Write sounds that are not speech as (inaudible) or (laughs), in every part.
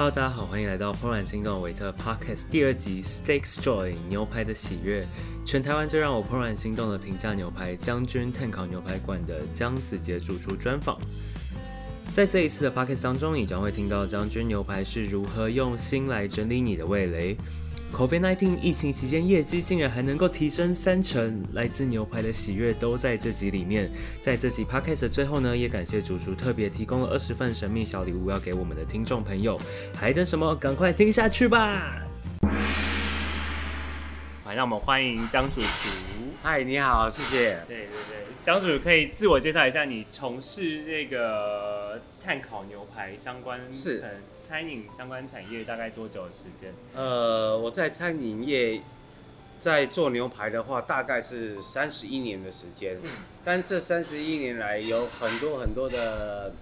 Hello，大家好，欢迎来到怦然心动的维特 Podcast 第二集 Steaks Joy 牛排的喜悦。全台湾最让我怦然心动的平价牛排将军炭烤牛排馆的江子杰主厨专访。在这一次的 Podcast 当中，你将会听到将军牛排是如何用心来整理你的味蕾。COVID-19 疫情期间，业绩竟然还能够提升三成，来自牛排的喜悦都在这集里面。在这集 podcast 的最后呢，也感谢主厨特别提供了二十份神秘小礼物要给我们的听众朋友，还等什么？赶快听下去吧！好，让我们欢迎江主厨。嗨，你好，谢谢。对对对，江主厨可以自我介绍一下，你从事这个碳烤牛排相关是嗯餐饮相关产业大概多久的时间？呃，我在餐饮业在做牛排的话，大概是三十一年的时间。但这三十一年来，有很多很多的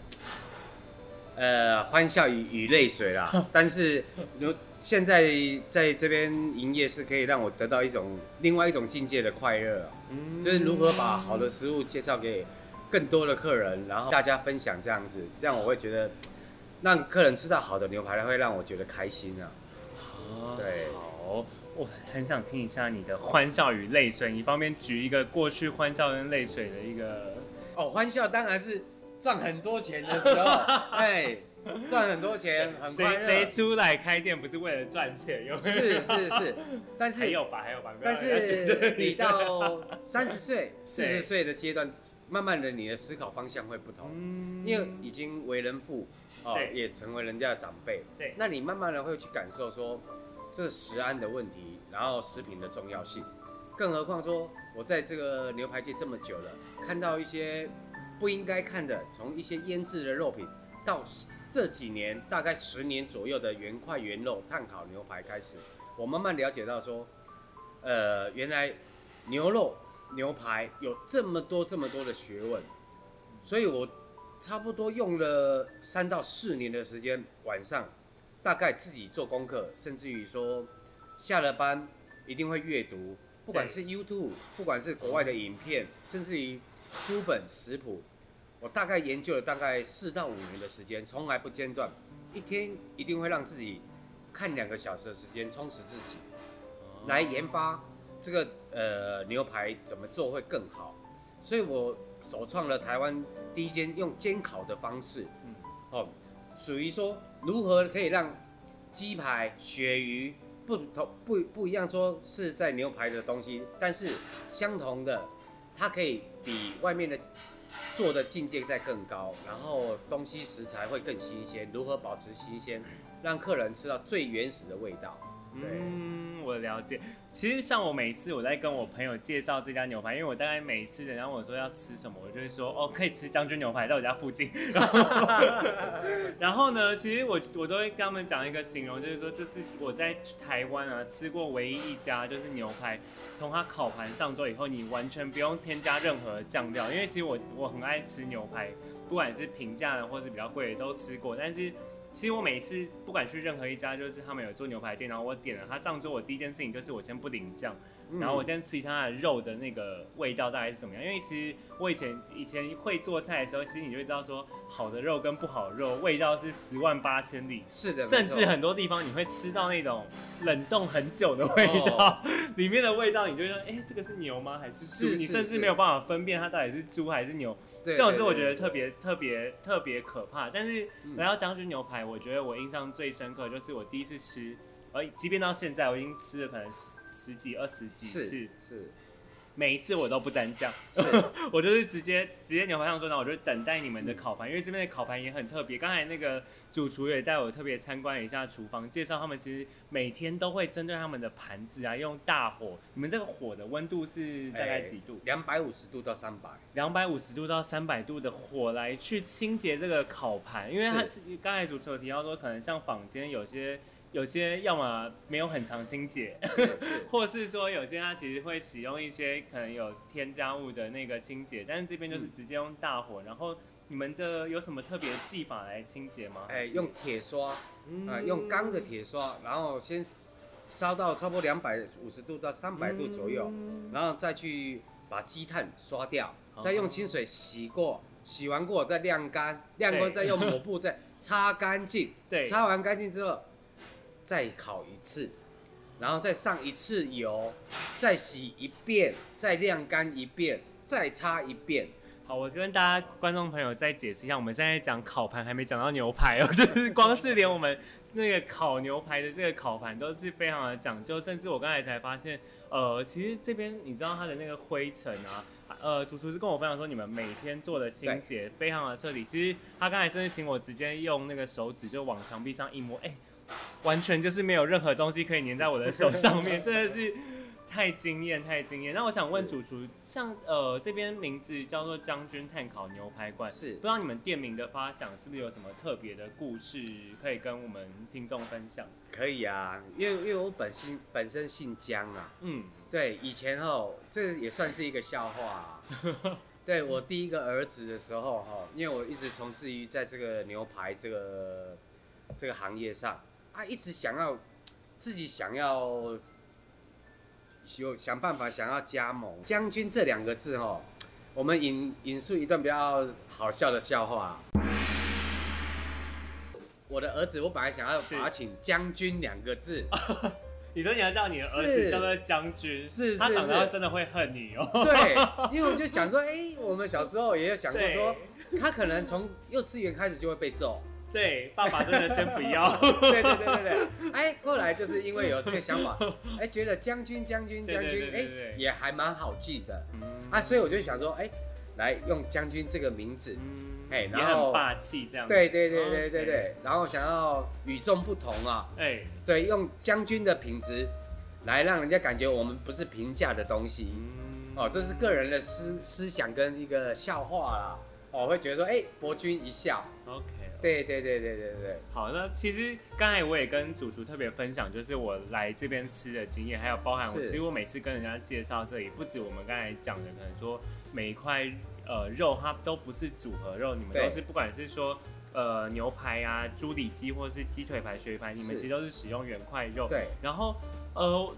呃欢笑与与泪水啦。(laughs) 但是有现在在这边营业是可以让我得到一种另外一种境界的快乐啊，嗯就是如何把好的食物介绍给更多的客人，然后大家分享这样子，这样我会觉得 (tsk) 让客人吃到好的牛排，会让我觉得开心啊。哦对好，我很想听一下你的欢笑与泪水，你方便举一个过去欢笑跟泪水的一个？哦，欢笑当然是赚很多钱的时候，(laughs) 哎，(laughs) 赚很多钱，很快谁谁。出来开店不是为了赚钱？有没有？是是是，(laughs) 但是还有吧，还有吧，但是你到三十岁、(laughs) 四十岁的阶段，慢慢的你的思考方向会不同，嗯。因为已经为人父，哦对，也成为人家的长辈，对。那你慢慢的会去感受说这食安的问题，然后食品的重要性，更何况说我在这个牛排界这么久了，看到一些不应该看的，从一些腌制的肉品到这几年大概十年左右的原块原肉炭烤牛排开始，我慢慢了解到说，呃，原来牛肉牛排有这么多这么多的学问，所以我差不多用了三到四年的时间，晚上大概自己做功课，甚至于说下了班一定会阅读，不管是 YouTube，不管是国外的影片，甚至于书本食谱，我大概研究了大概四到五年的时间，从来不间断，一天一定会让自己看两个小时的时间充实自己，来研发这个呃牛排怎么做会更好，所以我首创了台湾第一间用煎烤的方式，嗯。哦，属于说如何可以让鸡排、鳕鱼不同不不一样，说是在牛排的东西，但是相同的，它可以比外面的做的境界在更高，然后东西食材会更新鲜，如何保持新鲜，让客人吃到最原始的味道。对，我了解。其实像我每次我在跟我朋友介绍这家牛排，因为我大概每次人家问我说要吃什么，我就会说哦，可以吃将军牛排，在我家附近。然后，(laughs) 然后呢，其实我我都会跟他们讲一个形容，就是说这是我在台湾啊吃过唯一一家就是牛排，从它烤盘上桌以后，你完全不用添加任何酱料，因为其实我我很爱吃牛排，不管是平价的或是比较贵的都吃过，但是。其实我每次不管去任何一家，就是他们有做牛排店，然后我点了他上桌，我第一件事情就是我先不淋酱，然后我先吃一下它的肉的那个味道大概是怎么样。因为其实我以前以前会做菜的时候，其实你就会知道说，好的肉跟不好的肉味道是十万八千里，是的，甚至很多地方你会吃到那种冷冻很久的味道，(laughs) 里面的味道你就会说，哎、这个是牛吗？还是猪？是是你甚至是没有办法分辨它到底是猪还是牛。对这种是我觉得特别特别特别可怕。但是嗯来到将军牛排，我觉得我印象最深刻就是我第一次吃，而即便到现在我已经吃了可能十十几二十几次，是每一次我都不沾酱，是 (laughs) 我就是直接直接牛排上桌，然后我就等待你们的烤盘，因为这边的烤盘也很特别。刚才那个主厨也带我特别参观了一下厨房，介绍他们其实每天都会针对他们的盘子啊，用大火。你们这个火的温度是大概几度？两百五十度到三百，两百五十度到三百度的火来去清洁这个烤盘，因为它是刚才主持有提到说，可能像坊间有些有些要么没有很常清洁，(laughs) 或是说有些它其实会使用一些可能有添加物的那个清洁，但是这边就是直接用大火，然后你们的有什么特别的技法来清洁吗？哎，用铁刷，嗯。啊，用钢的铁刷，然后先烧到差不多两百五十度到三百度左右，嗯。然后再去把积碳刷掉，哦。再用清水洗过，洗完过再晾干，晾干再用抹布再擦干净，(laughs) 对，擦完干净之后再烤一次，然后再上一次油，再洗一遍，再晾干一遍，再擦一遍。好，我跟大家观众朋友再解释一下，我们现在讲烤盘还没讲到牛排哦，(laughs) 就是光是连我们那个烤牛排的这个烤盘都是非常的讲究，甚至我刚才才发现，呃，其实这边你知道它的那个灰尘啊，呃，主厨是跟我分享说你们每天做的清洁非常的彻底，其实他刚才真的请我直接用那个手指就往墙壁上一摸，哎、完全就是没有任何东西可以粘在我的手上面，(laughs) 真的是。太惊艳，太惊艳！那我想问主厨，像呃这边名字叫做将军炭烤牛排馆，是不知道你们店名的发想是不是有什么特别的故事可以跟我们听众分享？可以啊，因为因为我本姓本身姓姜啊，嗯，对，以前哦这也算是一个笑话、啊。(laughs) 对我第一个儿子的时候哈，因为我一直从事于在这个牛排这个这个行业上，啊，一直想要自己想要有想办法想要加盟将军这两个字哦，我们引引述一段比较好笑的笑话。我的儿子，我本来想要把他请将军两个字，(laughs) 你说你要叫你的儿子是叫做将军，是是他长大真的会恨你哦。对，(laughs) 因为我就想说，哎、我们小时候也有想过对说，他可能从幼稚园开始就会被揍。对，爸爸真的先不要。(laughs) 对对对对对，哎，后来就是因为有这个想法，(laughs) 哎，觉得将军将军将军，哎也还蛮好记的嗯啊，所以我就想说，哎，来用将军这个名字，嗯哎也然后霸气这样。对对对对对对，然后想要与众不同啊，哎，对，用将军的品质来让人家感觉我们不是平价的东西。嗯哦，这是个人的思思想跟一个笑话啦。哦，会觉得说，哎、博君一笑。OK。对对对对对对，好，那其实刚才我也跟主厨特别分享，就是我来这边吃的经验，还有包含我是其实我每次跟人家介绍这里，不止我们刚才讲的，可能说每一块呃肉它都不是组合肉，你们对都是不管是说呃牛排啊、猪里脊或者是鸡腿排、鳕鱼排，你们是其实都是使用原块肉。对，然后呃。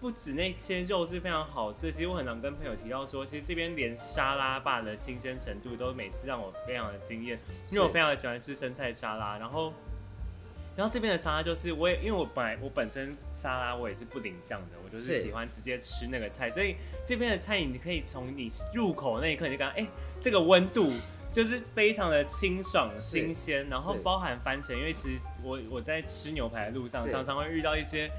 不止那些肉是非常好吃，其实我很常跟朋友提到说，其实这边连沙拉吧的新鲜程度都每次让我非常的惊艳，因为我非常的喜欢吃生菜沙拉，然后，然后这边的沙拉就是我也因为我本来我本身沙拉我也是不淋酱的，我就是是喜欢直接吃那个菜，所以这边的菜你可以从你入口那一刻你就感觉哎、这个温度。就是非常的清爽新鲜，然后包含番茄，因为其实我我在吃牛排的路上常常会遇到一些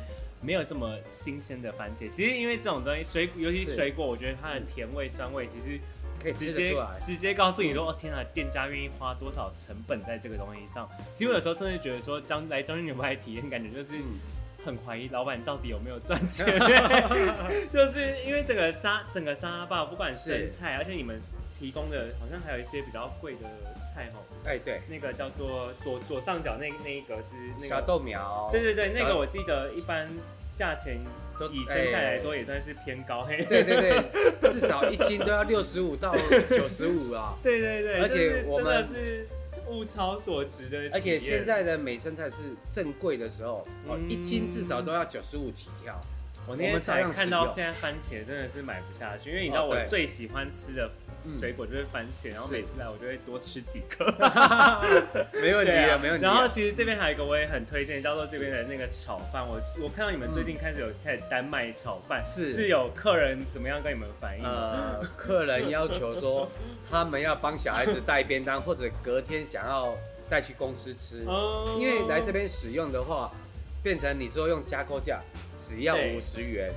没有这么新鲜的番茄。其实因为这种东西，水尤其是水果，我觉得它的甜味、酸味其实可以直接。直接告诉你说，哦天啊，店家愿意花多少成本在这个东西上。其实我有时候甚至觉得说，将来将军牛排体验，感觉就是嗯，很怀疑老板到底有没有赚钱，(laughs) 就是因为整个沙整个沙拉吧，不管生是菜，而且你们提供的好像还有一些比较贵的菜哦，哎，对，那个叫做左左上角那那一格是那小，豆苗。对对对，那个我记得一般价钱都以生菜来说也算是偏高，嘿，对对对，(laughs) 至少一斤都要六十五到九十五啊。(laughs) 对对对，而且我们真的是物超所值的，而且现在的美生菜是正贵的时候，哦，嗯一斤至少都要九十五起跳。我那天我们照才看到现在番茄真的是买不下去，因为你知道我最喜欢吃的嗯水果就是番茄，然后每次来我就会多吃几颗。(laughs) 没问题对啊，没问题了。然后其实这边还有一个我也很推荐，叫做这边的那个炒饭。我我看到你们最近开始有开始单卖炒饭，是是有客人怎么样跟你们反映？呃，客人要求说他们要帮小孩子带便当，或者隔天想要带去公司吃，哦因为来这边使用的话，变成你说用加购价只要对五十元，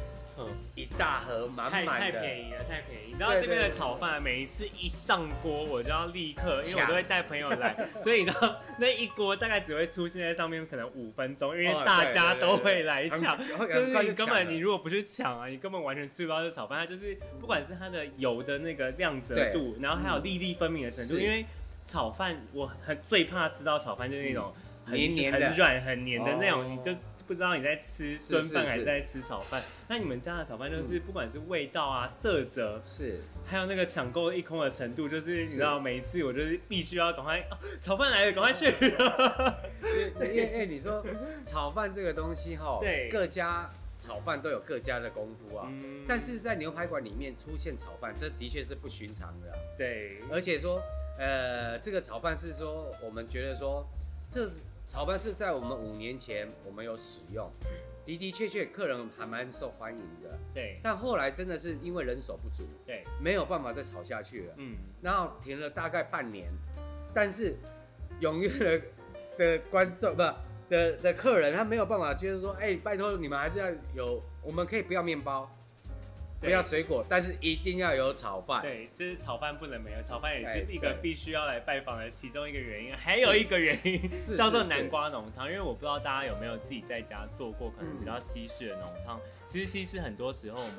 嗯。一大盒满太太满的，便宜了，太便宜！你知道这边的炒饭，每一次一上锅，我就要立刻，因为我都会带朋友来，(laughs) 所以你知道那一锅大概只会出现在上面可能五分钟，因为哦大对对对家都会来抢。很就是你根本你如果不去抢啊，你根本完全吃不到这炒饭。它就是不管是它的油的那个亮泽度，然后还有粒粒分明的程度，是。因为炒饭我很最怕吃到炒饭就是那种很黏黏的很软、很黏的那种，哦你就不知道你在吃是炖饭还是在吃炒饭。那你们家的炒饭就是不管是味道啊、色泽，是还有那个抢购一空的程度，就是你知道每一次我就是必须要赶快、啊炒饭来了，赶快去。因为因为 (laughs) 因为你说炒饭这个东西哈，对各家炒饭都有各家的功夫啊。嗯但是在牛排馆里面出现炒饭，这的确是不寻常的啊、对，而且说，呃，这个炒饭是说我们觉得说，这炒饭是在我们五年前我们有使用，的的确确客人还蛮受欢迎的。对。但后来真的是因为人手不足，对，没有办法再炒下去了，嗯，然后停了大概半年，但是踊跃的的观众不的的客人，他没有办法接受说，哎、拜托你们还是要有，我们可以不要面包，不要水果，但是一定要有炒饭。对，就是炒饭不能没有，炒饭也哎是一个必须要来拜访的其中一个原因。还有一个原因是是 (laughs) 叫做南瓜浓汤，因为我不知道大家有没有自己在家做过，可能比较嗯西式的浓汤。其实西式很多时候我们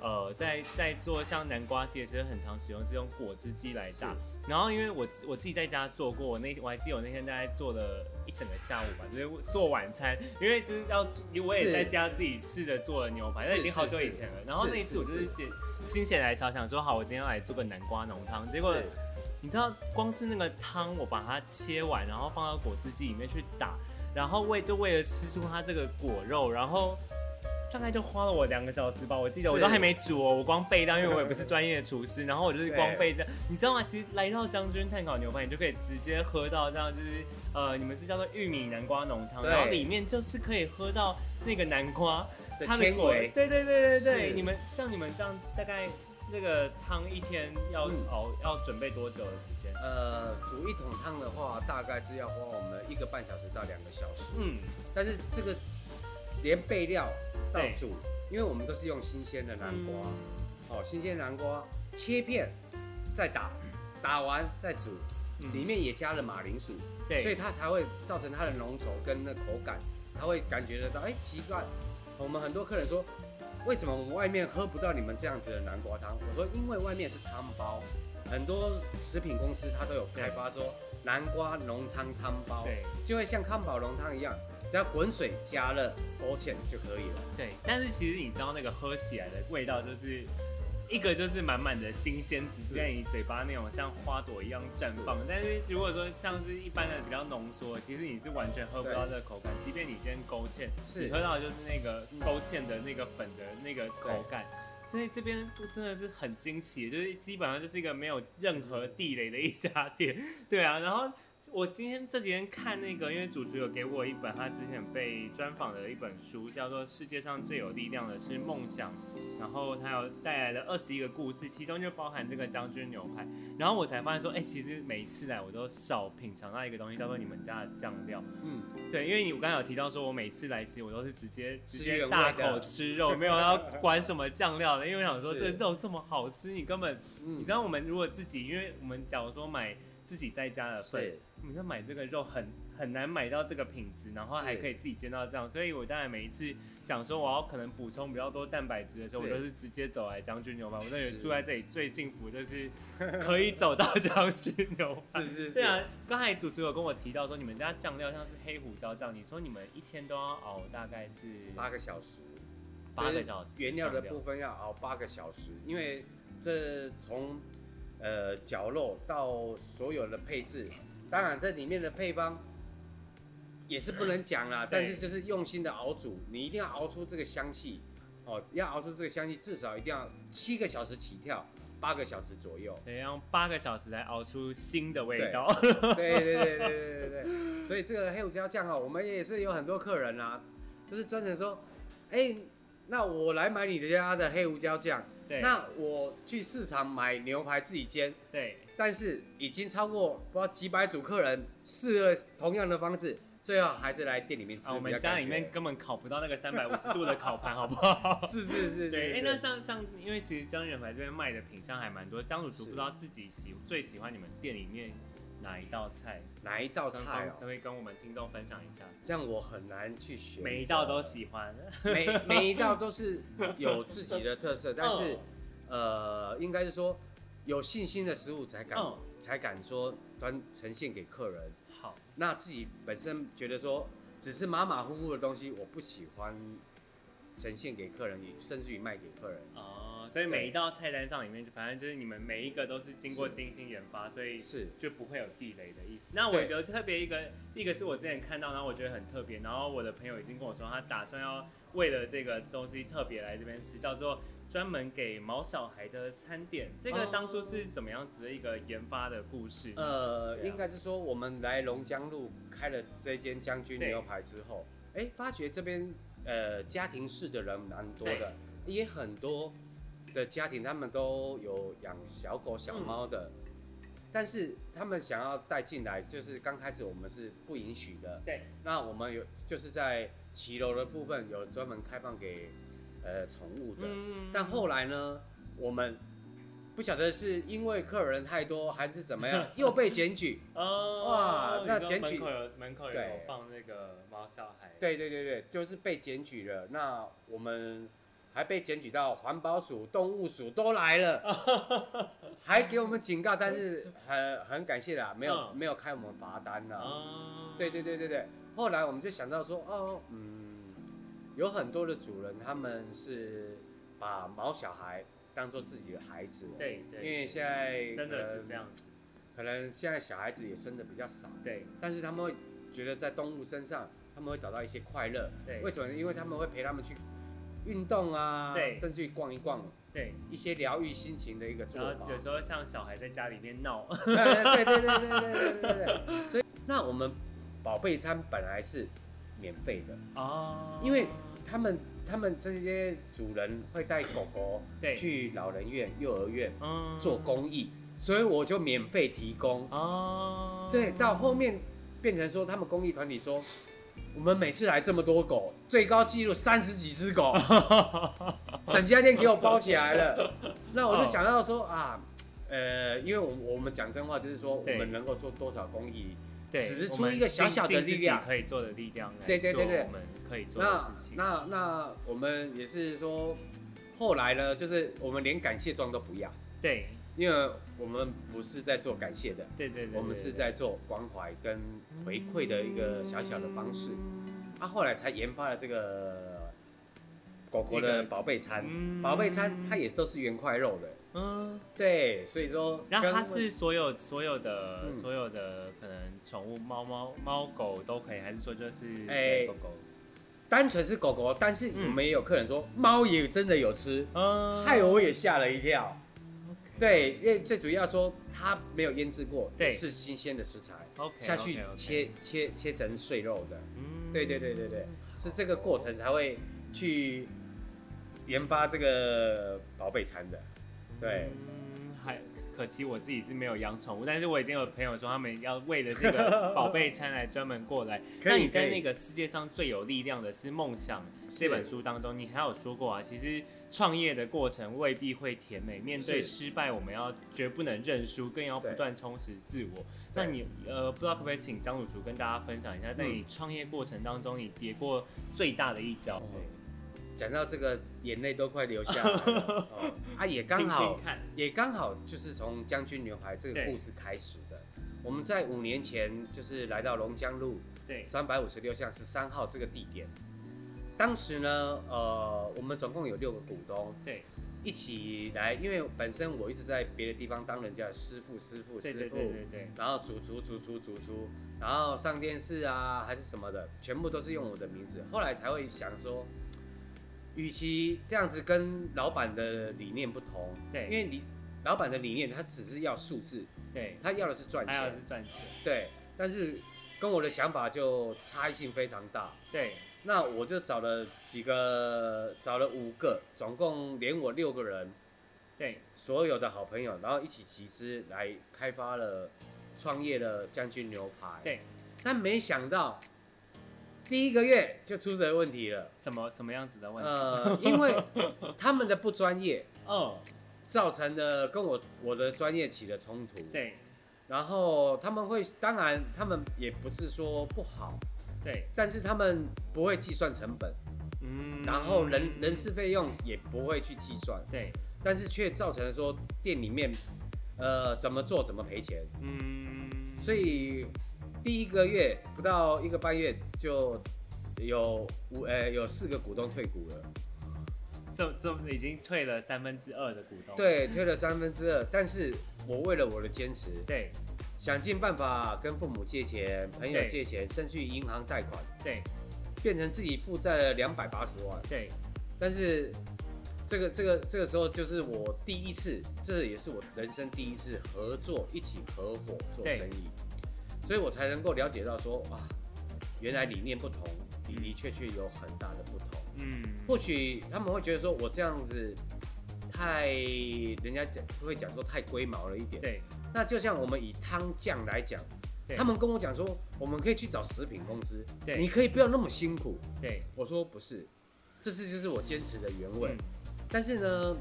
呃在在做像南瓜系的时候，很常使用是用果汁机来打。然后因为我自我自己在家做过，我那我还记得我那天大概做了一整个下午吧，就是做晚餐，因为就是要我也在家自己试着做了牛排，那是已经好久以前了。然后那一次我就是写心血来潮，想说好，我今天要来做个南瓜浓汤。结果你知道，光是那个汤，我把它切完，然后放到果汁机里面去打，然后为就为了吃出它这个果肉，然后大概就花了我两个小时吧。我记得我都还没煮哦，我光备料，因为我也不是专业的厨师，然后我就是光对备这样。你知道吗？其实来到将军碳烤牛排，你就可以直接喝到这样，就是呃，你们是叫做玉米南瓜浓汤，然后里面就是可以喝到那个南瓜。的它的纤维，对对对对对，你们像你们这样大概那个汤一天要嗯熬、要准备多久的时间？呃，煮一桶汤的话，大概是要花我们一个半小时到两个小时。嗯，但是这个连备料到煮，因为我们都是用新鲜的南瓜，嗯哦，新鲜南瓜切片再打，打完再煮，嗯里面也加了马铃薯，对，所以它才会造成它的浓稠跟那口感，他会感觉得到，哎、奇怪，我们很多客人说，为什么我们外面喝不到你们这样子的南瓜汤？我说因为外面是汤包，很多食品公司它都有开发说南瓜浓汤汤包，对就会像康宝浓汤一样，只要滚水加热勾芡就可以了。对，但是其实你知道那个喝起来的味道就是。一个就是满满的新鲜，只是在你嘴巴那种像花朵一样绽放。但是如果说像是一般的比较浓缩，其实你是完全喝不到这个口感。即便你今天勾芡，你喝到的就是那个勾芡的那个粉的那个口感。所以这边真的是很惊奇，就是基本上就是一个没有任何地雷的一家店。(laughs) 对啊，然后我今天这几天看那个，因为主厨有给我一本他之前被专访的一本书，叫做《世界上最有力量的是梦想》，然后他有带来了二十一个故事，其中就包含这个将军牛排。然后我才发现说，哎、其实每一次来我都少品尝到一个东西，叫做你们家的酱料。嗯，对，因为你我刚才有提到说，我每次来吃，我都是直接直接大口吃肉，没有要管什么酱料的，因为我想说这肉这么好吃，你根本嗯你知道我们如果自己，因为我们假如说买自己在家的份是，你要买这个肉很很难买到这个品质，然后还可以自己煎到这样，所以我当然每一次想说我要可能补充比较多蛋白质的时候，我是都是直接走来将军牛排。我认为是。住在这里最幸福就是可以走到将军牛排。(laughs) 是是是，对啊，刚才主持有跟我提到说，你们家酱料像是黑胡椒酱，你说你们一天都要熬大概是八个小时，八个小时，原料的部分要熬八个小时，因为这从呃绞肉到所有的配置，当然这里面的配方也是不能讲啦，但是就是用心的熬煮，你一定要熬出这个香气哦，要熬出这个香气，至少一定要七个小时起跳，八个小时左右，得用八个小时来熬出新的味道。对 (laughs) 对对对对对，所以这个黑胡椒酱啊，我们也是有很多客人啊，就是专程说，哎、那我来买你的家的黑胡椒酱。那我去市场买牛排自己煎，对，但是已经超过不知道几百组客人试了同样的方式，最后还是来店里面吃、啊，我们家里面根本烤不到那个三百五十度的烤盘，好不好？(laughs) 是是是，对，哎、是那像像，因为其实江远牌这边卖的品相还蛮多，江主厨不知道自己喜最喜欢你们店里面哪一道菜，哪一道跟菜可不哦，可以跟我们听众分享一下？这样我很难去选，每一道都喜欢，每每一道都是有自己的特色，(laughs) 但是、嗯呃，应该是说有信心的食物才敢、嗯才敢说端呈现给客人。好，那自己本身觉得说只是马马虎虎的东西，我不喜欢呈现给客人，也甚至于卖给客人。哦，所以每一道菜单上里面，反正就是你们每一个都是经过精心研发，所以是就不会有地雷的意思。那我对有特别一个，一个是我之前看到，然后我觉得很特别，然后我的朋友已经跟我说，他打算要为了这个东西特别来这边吃，叫做专门给毛小孩的餐点。这个哦当初是怎么样子的一个研发的故事？呃，啊应该是说我们来龙江路开了这间将军牛排之后，哎，发觉这边呃家庭式的人蛮多的，也很多的家庭他们都有养小狗小猫的，嗯但是他们想要带进来，就是刚开始我们是不允许的。对，那我们有就是在骑楼的部分有专门开放给呃宠物的，嗯但后来呢，我们不晓得是因为客人太多还是怎么样，又被检举。(laughs) 哦，哇那检举门口有门口有对放那个猫小孩，对对对对，就是被检举了。那我们还被检举到环保署、动物署都来了，(laughs) 还给我们警告，但是很很感谢啦，没有、嗯没有开我们罚单啦。哦，对对对对对，后来我们就想到说，哦，嗯，有很多的主人他们是把毛小孩当做自己的孩子，，对对，因为现在真的是这样子，可能现在小孩子也生的比较少，对但是他们会觉得在动物身上，他们会找到一些快乐。对为什么呢？因为他们会陪他们去运动啊，对甚至于逛一逛，对。一些疗愈心情的一个做法。然后有时候像小孩在家里面闹，(laughs) 对对对对对对对对对。所以，那我们宝贝餐本来是免费的，哦，因为他们他们这些主人会带狗狗对。去老人院、幼儿园嗯。做公益，所以我就免费提供。哦，对，到后面变成说，他们公益团体说，我们每次来这么多狗，最高纪录三十几只狗，(laughs) 整家店给我包起来了。(laughs) 那我就想到说啊，呃，因为我我们讲真话，就是说我对们能够做多少公益，对，使我们出一个小小的力量可以做的力量来对对对对做我们可以做的那事情。那那我们也是说，后来呢，就是我们连感谢状都不要，对因为我们不是在做感谢的，对对对，我们是在做关怀跟回馈的一个小小的方式。他、后来才研发了这个狗狗的宝贝餐，嗯宝贝餐它也都是原块肉的，嗯，对，所以说，然后它是所有所有的、嗯。所有的可能宠物猫猫猫狗都可以，还是说就是哎狗狗？单纯是狗狗，但是我们也有客人说猫也真的有吃，嗯，害我也吓了一跳。对，因为最主要说它没有腌制过，对。是新鲜的食材 OK 下去切切切成碎肉的，嗯。对对对对对，是这个过程才会去研发这个宝贝餐的。对。嗯，还可惜我自己是没有养宠物，但是我已经有朋友说他们要为了这个宝贝餐来专门过来。(laughs) 那你在那个世界上最有力量的是梦想这本书当中，你还有说过啊，其实创业的过程未必会甜美，面对失败，我们要绝不能认输，更要不断充实自我。那你呃，不知道可不可以请张主厨跟大家分享一下，在嗯。你创业过程当中，你跌过最大的一跤？哦讲到这个，眼泪都快流下来了。哦、啊，也刚好也刚好就是从将军牛排这个故事开始的。我们在五年前就是来到龙江路对，三百五十六巷十三号这个地点。当时呢，呃，我们总共有六个股东对，一起来，因为本身我一直在别的地方当人家的师傅、师傅、师傅，对对对，然后主厨、主厨、主厨，然后上电视啊还是什么的，全部都是用我的名字。后来才会想说，与其这样子跟老板的理念不同，对因为你老板的理念他只是要数字，对，他要的是赚钱，是赚钱，对，但是跟我的想法就差异性非常大。对，那我就找了几个，找了五个，总共连我六个人，对，所有的好朋友，然后一起集资来开发了、创业了将军牛排。对，但没想到第一个月就出这个问题了。什么什么样子的问题？呃，因为他们的不专业，(laughs) 哦，造成了跟我我的专业起了冲突。，对然后他们会，当然他们也不是说不好，对，但是他们不会计算成本，嗯然后人人事费用也不会去计算，对，但是却造成了说店里面，呃，怎么做怎么赔钱。嗯，所以第一个月不到一个半月就有五呃有四个股东退股了，这这已经退了三分之二的股东。对，退了三分之二，但是我为了我的坚持，对。想尽办法跟父母借钱、朋友借钱，甚至于银行贷款，对。变成自己负债了两百八十万。对。但是这个这个这个时候就是我第一次，这也是我人生第一次合作，一起合伙做生意，所以我才能够了解到说，哇，原来理念不同，的的确确有很大的不同。嗯，或许他们会觉得说我这样子太，人家讲会讲说太龟毛了一点。对那就像我们以汤酱来讲，他们跟我讲说，我们可以去找食品公司，对你可以不要那么辛苦。对我说不是，这次就是我坚持的原味。嗯但是呢，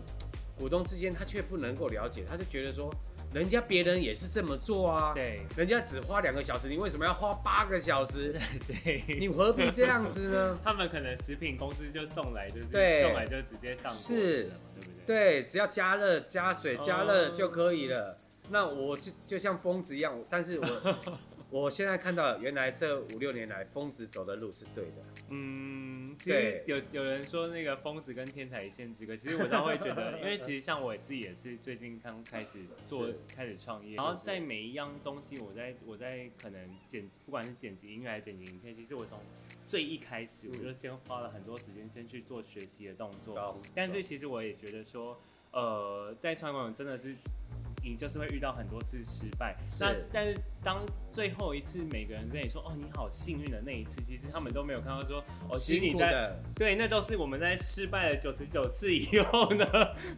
股东之间他却不能够了解，他就觉得说，人家别人也是这么做啊，对人家只花两个小时，你为什么要花八个小时？(laughs) 对，你何必这样子呢？(laughs) 他们可能食品公司就送来，就是对送来就直接上锅是对不对？对，只要加热、加水、加热哦就可以了。那我就就像疯子一样，但是我 (laughs) 我现在看到，原来这五六年来，疯子走的路是对的。嗯，其对实有有人说那个疯子跟天才一线之隔，其实我倒会觉得，(laughs) 因为其实像我自己也是最近刚开始做是，开始创业，然后在每一样东西，我在我在可能剪，不管是剪辑音乐还是剪辑影片，其实我从最一开始我嗯就先花了很多时间先去做学习的动作，高但是其实我也觉得说，呃，在创业真的是。你就是会遇到很多次失败，那但是当最后一次每个人跟你说哦你好幸运的那一次，其实他们都没有看到说哦其实你在，对，那都是我们在失败了九十九次以后呢，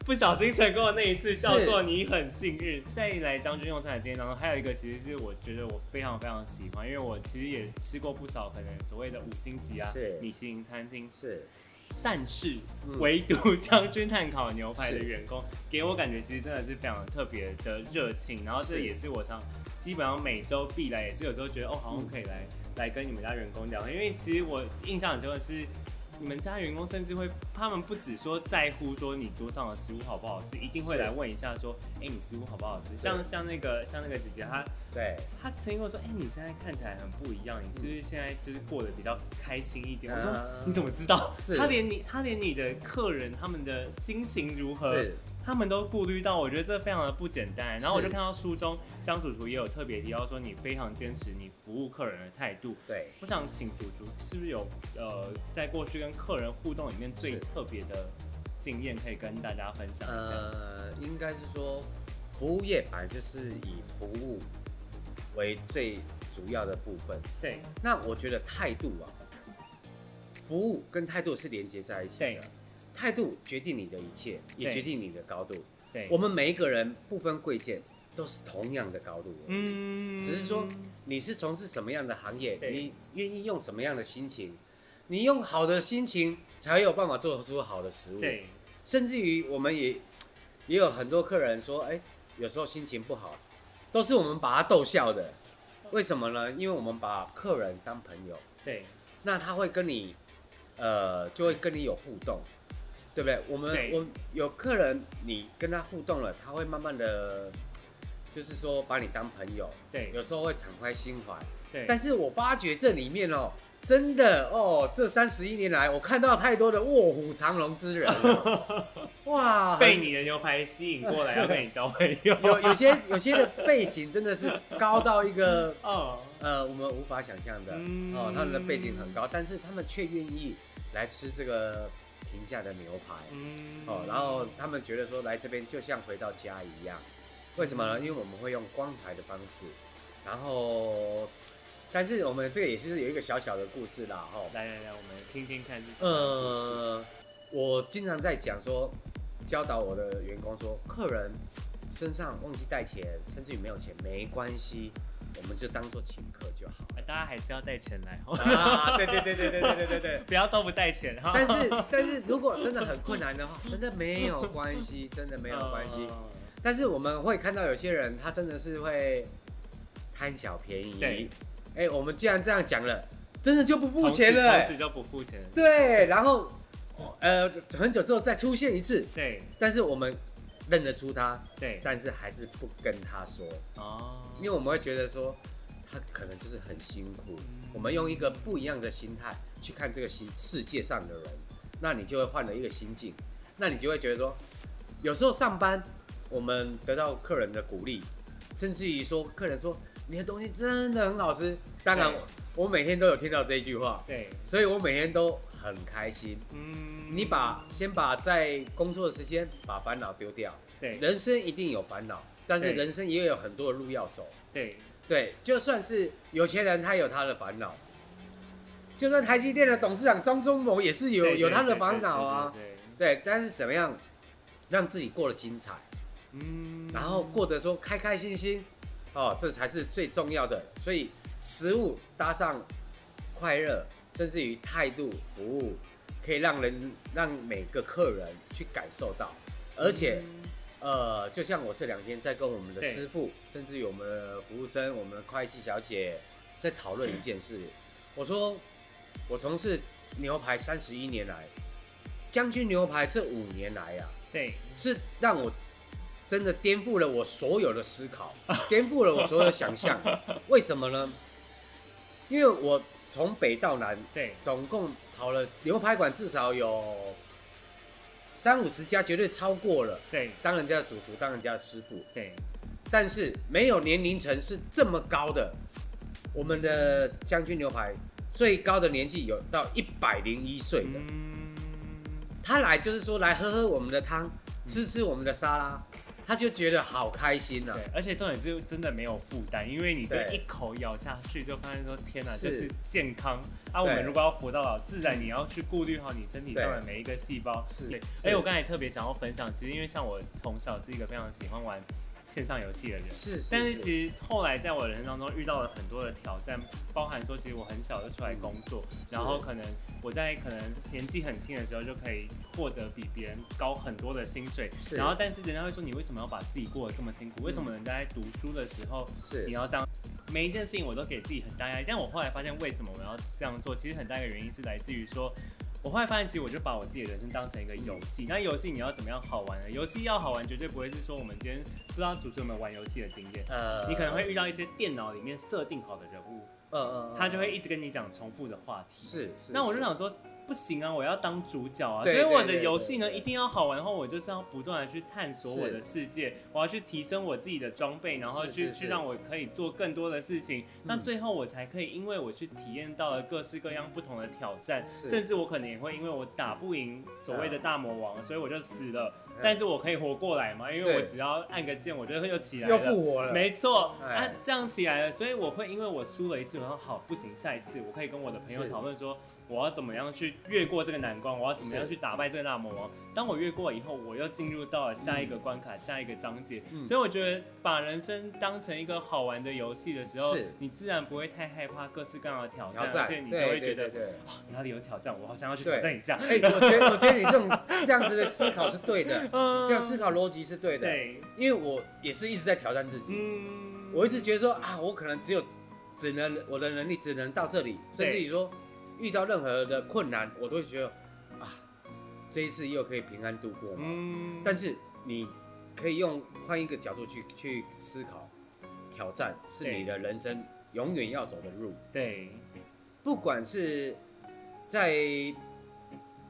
不小心成功的那一次，叫做你很幸运。再来将军用餐的经验当中，还有一个其实是我觉得我非常非常喜欢，因为我其实也吃过不少可能所谓的五星级啊是、米其林餐厅，是但是嗯。唯独将军炭烤牛排的员工给我感觉其实真的是非常特别的热情，然后这也是我常基本上每周必来，也是有时候觉得哦好像可以来、来跟你们家员工聊，因为其实我印象很深的是。你们家员工甚至会，他们不只说在乎说你桌上的食物好不好吃，一定会来问一下说，哎、你食物好不好吃？像像那个像那个姐姐，她对，他曾经跟我说，哎、你现在看起来很不一样，你是不是现在就是过得比较开心一点？我说嗯你怎么知道？是他连你他连你的客人他们的心情如何，他们都顾虑到，我觉得这非常的不简单。然后我就看到书中江主厨也有特别提到说，你非常坚持你服务客人的态度。对，我想请主厨是不是有呃在过去跟客人互动里面最特别的经验可以跟大家分享一下？呃，应该是说，服务业本来就是以服务为最主要的部分。对那我觉得态度啊，服务跟态度是连接在一起对的。态度决定你的一切，也决定你的高度。对，我们每一个人不分贵贱，都是同样的高度。嗯，嗯只是说你是从事什么样的行业，你愿意用什么样的心情，你用好的心情才有办法做出好的食物。，对甚至于我们也也有很多客人说，哎、有时候心情不好，都是我们把他逗笑的。为什么呢？因为我们把客人当朋友，对那他会跟你，呃，就会跟你有互动，对不对？我们我有客人，你跟他互动了，他会慢慢的，就是说把你当朋友，对有时候会敞开心怀。对，但是我发觉这里面哦，真的哦，这三十一年来，我看到太多的卧虎藏龙之人了，(laughs) 哇，被你的牛排吸引过来要跟你交朋友。有有些有些的背景真的是高到一个 (laughs) 哦，呃我们无法想象的、嗯哦，他们的背景很高，但是他们却愿意来吃这个平价的牛排。嗯哦，然后他们觉得说来这边就像回到家一样，为什么呢？因为我们会用光台的方式，然后，但是我们这个也是有一个小小的故事啦，哈、来来来，我们听听看。呃，我经常在讲说，教导我的员工说，客人身上忘记带钱，甚至于没有钱没关系，我们就当做请客就好。哎大家还是要带钱来哦，啊，对对对对对对对对对。(laughs) 不要都不带钱哈。但是但是如果真的很困难的话，真的没有关系，真的没有关系。嗯但是我们会看到有些人，他真的是会贪小便宜。对，哎、我们既然这样讲了，真的就不付钱了、从此就不付钱。对，然后呃很久之后再出现一次，对。但是我们认得出他，对，但是还是不跟他说，哦，因为我们会觉得说他可能就是很辛苦。我们用一个不一样的心态去看这个世世界上的人，那你就会换了一个心境，那你就会觉得说，有时候上班我们得到客人的鼓励，甚至于说客人说你的东西真的很好吃，当然对。我每天都有听到这一句话，对，所以我每天都很开心。嗯，你把先把在工作的时间把烦恼丢掉，对。人生一定有烦恼，但是人生也有很多的路要走。对。对，就算是有钱人，他有他的烦恼。就算台积电的董事长张忠谋也是有有他的对烦恼啊。对但是怎么样让自己过得精彩，嗯，然后过得说开开心心，哦，这才是最重要的。所以食物搭上快乐，甚至于态度服务，可以让人让每个客人去感受到，而且。嗯呃，就像我这两天在跟我们的对师傅，甚至于我们的服务生、我们的会计小姐在讨论一件事。我说，我从事牛排三十一年来，将军牛排这五年来啊，对是让我真的颠覆了我所有的思考，(laughs) 颠覆了我所有的想象。为什么呢？因为我从北到南，对总共跑了牛排馆，至少有三五十家，绝对超过了。对当人家的主厨，当人家的师傅，对但是没有年龄层是这么高的。我们的将军牛排最高的年纪有到一百零一岁的，嗯，他来就是说来喝喝我们的汤，吃吃我们的沙拉，他就觉得好开心呐、对，而且重点是真的没有负担，因为你就一口咬下去，就发现说天哪，是。就是健康。啊！我们如果要活到老，自然你要去顾虑好你身体上的每一个细胞。是对，是哎，我刚才特别想要分享，其实因为像我从小是一个非常喜欢玩线上游戏的人。是是，但是其实后来在我人生当中遇到了很多的挑战，包含说其实我很小就出来工作，然后可能我在可能年纪很轻的时候就可以获得比别人高很多的薪水，然后但是人家会说你为什么要把自己过得这么辛苦？为什么人家在读书的时候是你要这样？每一件事情我都给自己很大压力，但我后来发现为什么我要这样做，其实很大一个原因是来自于说。我后来发现，其实我就把我自己的人生当成一个游戏。那游戏你要怎么样好玩呢？游戏要好玩，绝对不会是说我们今天不知道主持有没有玩游戏的经验。呃你可能会遇到一些电脑里面设定好的人物，呃呃，他就会一直跟你讲重复的话题。是是，那我就想说，不行啊，我要当主角啊，对所以我的游戏呢一定要好玩然后，我就是要不断的去探索我的世界，我要去提升我自己的装备，然后去去让我可以做更多的事情，那嗯最后我才可以，因为我去体验到了各式各样不同的挑战，甚至我可能也会因为我打不赢所谓的大魔王，所以我就死了，嗯但是我可以活过来嘛，因为我只要按个键，我就会又起来又了。复活了，没错，哎。啊，这样起来了，所以我会因为我输了一次，然后好不行，下一次我可以跟我的朋友讨论说，我要怎么样去越过这个难关，我要怎么样去打败这个大魔王。当我越过以后，我又进入到了下一个关卡、下一个章节。嗯。所以我觉得把人生当成一个好玩的游戏的时候是，你自然不会太害怕各式各样的挑战，挑战，而且你就会觉得。啊哪里有挑战，我好像要去挑战一下。哎、我觉得我觉得你这种 (laughs) 这样子的思考是对的，(laughs) 嗯。这样思考逻辑是对的，对，因为我也是一直在挑战自己，嗯，我一直觉得说啊，我可能只有只能我的能力只能到这里，甚至于说遇到任何的困难，我都会觉得啊，这一次又可以平安度过嘛。嗯，但是你可以用换一个角度去去思考，挑战是你的人生永远要走的路。对不管是在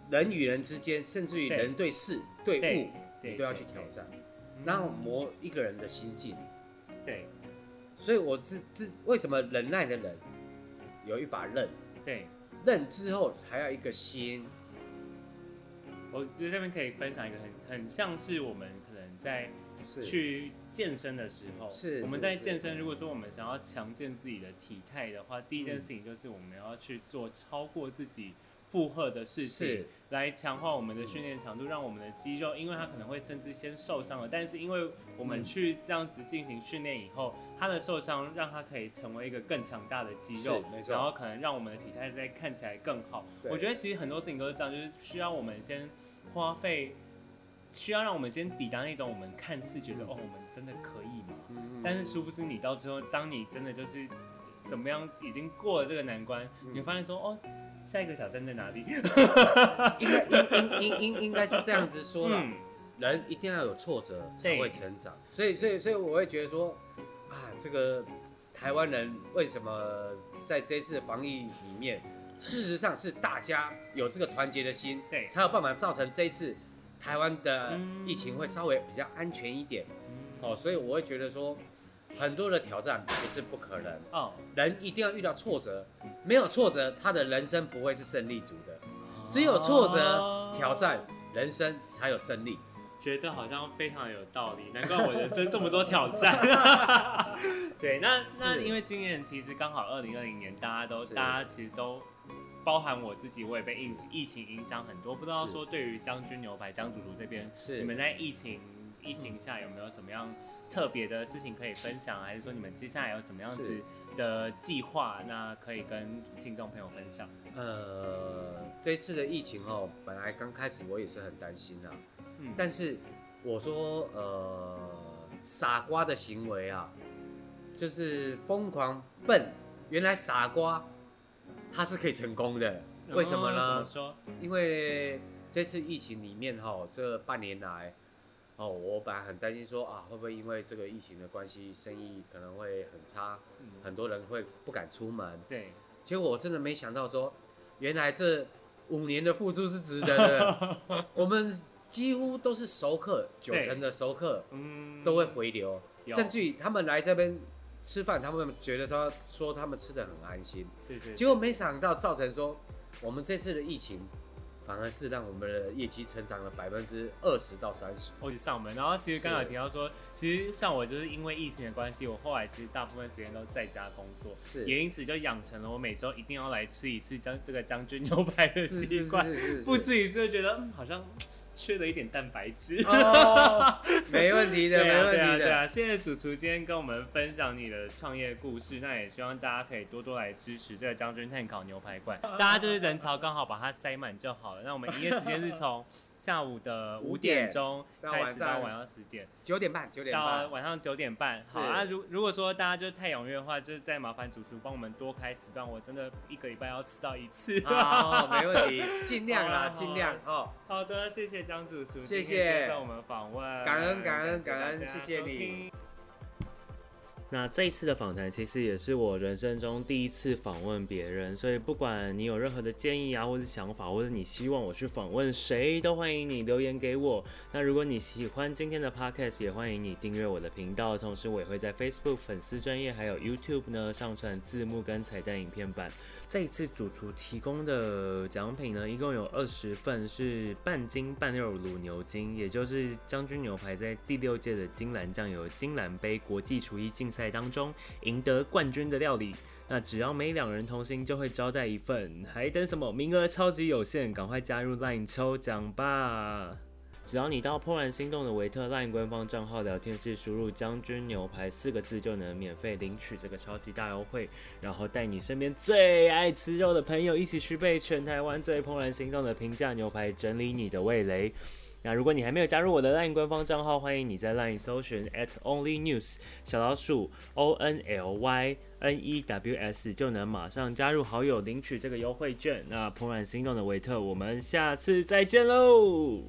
人与人之间，甚至于人对事、对对物，你都要去挑战，嗯然后磨一个人的心境。对所以我是知为什么忍耐的人有一把刃，对。刃之后还要一个心。我觉得这边可以分享一个很很像是我们可能在去健身的时候，是我们在健身，如果说我们想要强健自己的体态的话，第一件事情就是我们要去做超过自己负荷的事情，来强化我们的训练强度，让我们的肌肉，因为它可能会甚至先受伤了，但是因为我们嗯去这样子进行训练以后，它的受伤让它可以成为一个更强大的肌肉没，错然后可能让我们的体态再看起来更好。我觉得其实很多事情都是这样，就是需要我们先花费，需要让我们先抵达那种我们看似觉得、嗯哦，我们真的可以吗？嗯但是殊不知你到最后，当你真的就是怎么样已经过了这个难关，嗯你发现说哦，下一个挑战在哪里？应该应应应应应该是这样子说了。嗯，人一定要有挫折才对会成长，所以所以所以我会觉得说，啊，这个台湾人为什么在这一次防疫里面，事实上是大家有这个团结的心，对才有办法造成这一次台湾的嗯疫情会稍微比较安全一点。嗯哦，所以我会觉得说，很多的挑战不是不可能，哦，人一定要遇到挫折，没有挫折，他的人生不会是胜利组的，只有挫折、哦挑战，人生才有胜利。觉得好像非常有道理，难怪我人生这么多挑战。(laughs) 对，那那因为今年其实刚好二零二零年，大家都大家其实都。包含我自己，我也被疫疫情影响很多。不知道是说对于将军牛排江主厨这边，是你们在疫情疫情下有没有什么样特别的事情可以分享，还是说你们接下来有什么样子的计划，那可以跟听众朋友分享？呃，这次的疫情哦，本来刚开始我也是很担心啊，嗯，但是我说呃，傻瓜的行为啊，就是疯狂笨，原来傻瓜他是可以成功的，为什么哦怎呢么？说？因为这次疫情里面哈、这半年来，哦，我本来很担心说啊，会不会因为这个疫情的关系，生意可能会很差，嗯，很多人会不敢出门。对，结果我真的没想到说，原来这五年的付出是值得的。(laughs) 我们几乎都是熟客，九成的熟客嗯，都会回流，甚至于他们来这边吃饭，他们觉得他说他们吃的很安心。对对，结果没想到造成说，我们这次的疫情，反而是让我们的业绩成长了百分之二十到三十。或者上门，然后其实刚才有提到说，其实像我就是因为疫情的关系，我后来其实大部分时间都在家工作，是。也因此就养成了我每周一定要来吃一次将这个将军牛排的习惯，是是是。不吃一次就觉得嗯好像缺了一点蛋白质。哦，(laughs) 没问题的，没问题的。对啊！谢谢主厨今天跟我们分享你的创业故事，那也希望大家可以多多来支持这个将军炭烤牛排馆，大家就是人潮刚好把它塞满就好了。那我们营业时间是从下午的五五点点钟开始到晚上十点。九点半，九点到。晚上九点半。好是啊，如如果说大家就是太踊跃的话，就是再麻烦主厨帮我们多开时段，我真的一个礼拜要吃到一次。好，(laughs) 没问题，尽量啦，尽量哦。好的，谢谢张主厨，谢谢接受我们访问，感恩感恩感恩谢谢你。那这一次的访谈其实也是我人生中第一次访问别人，所以不管你有任何的建议啊，或是想法，或者你希望我去访问谁，都欢迎你留言给我。那如果你喜欢今天的 podcast，也欢迎你订阅我的频道，同时我也会在 Facebook 粉丝专业还有 YouTube 呢上传字幕跟彩蛋影片版。这一次主厨提供的奖品呢，一共有二十份，是半斤半肉卤牛筋，也就是将军牛排在第六届的金兰酱油金兰杯国际厨艺竞赛当中赢得冠军的料理。那只要每两人同行就会招待一份，还等什么？名额超级有限，赶快加入 LINE 抽奖吧！只要你到怦然心动的维特 LINE 官方账号聊天室输入“将军牛排”四个字，就能免费领取这个超级大优惠。然后带你身边最爱吃肉的朋友一起去被全台湾最怦然心动的平价牛排整理你的味蕾。那如果你还没有加入我的 LINE 官方账号，欢迎你在 LINE 搜寻 at only news 小老鼠 O N L Y N E W S 就能马上加入好友领取这个优惠券。那怦然心动的维特，我们下次再见喽！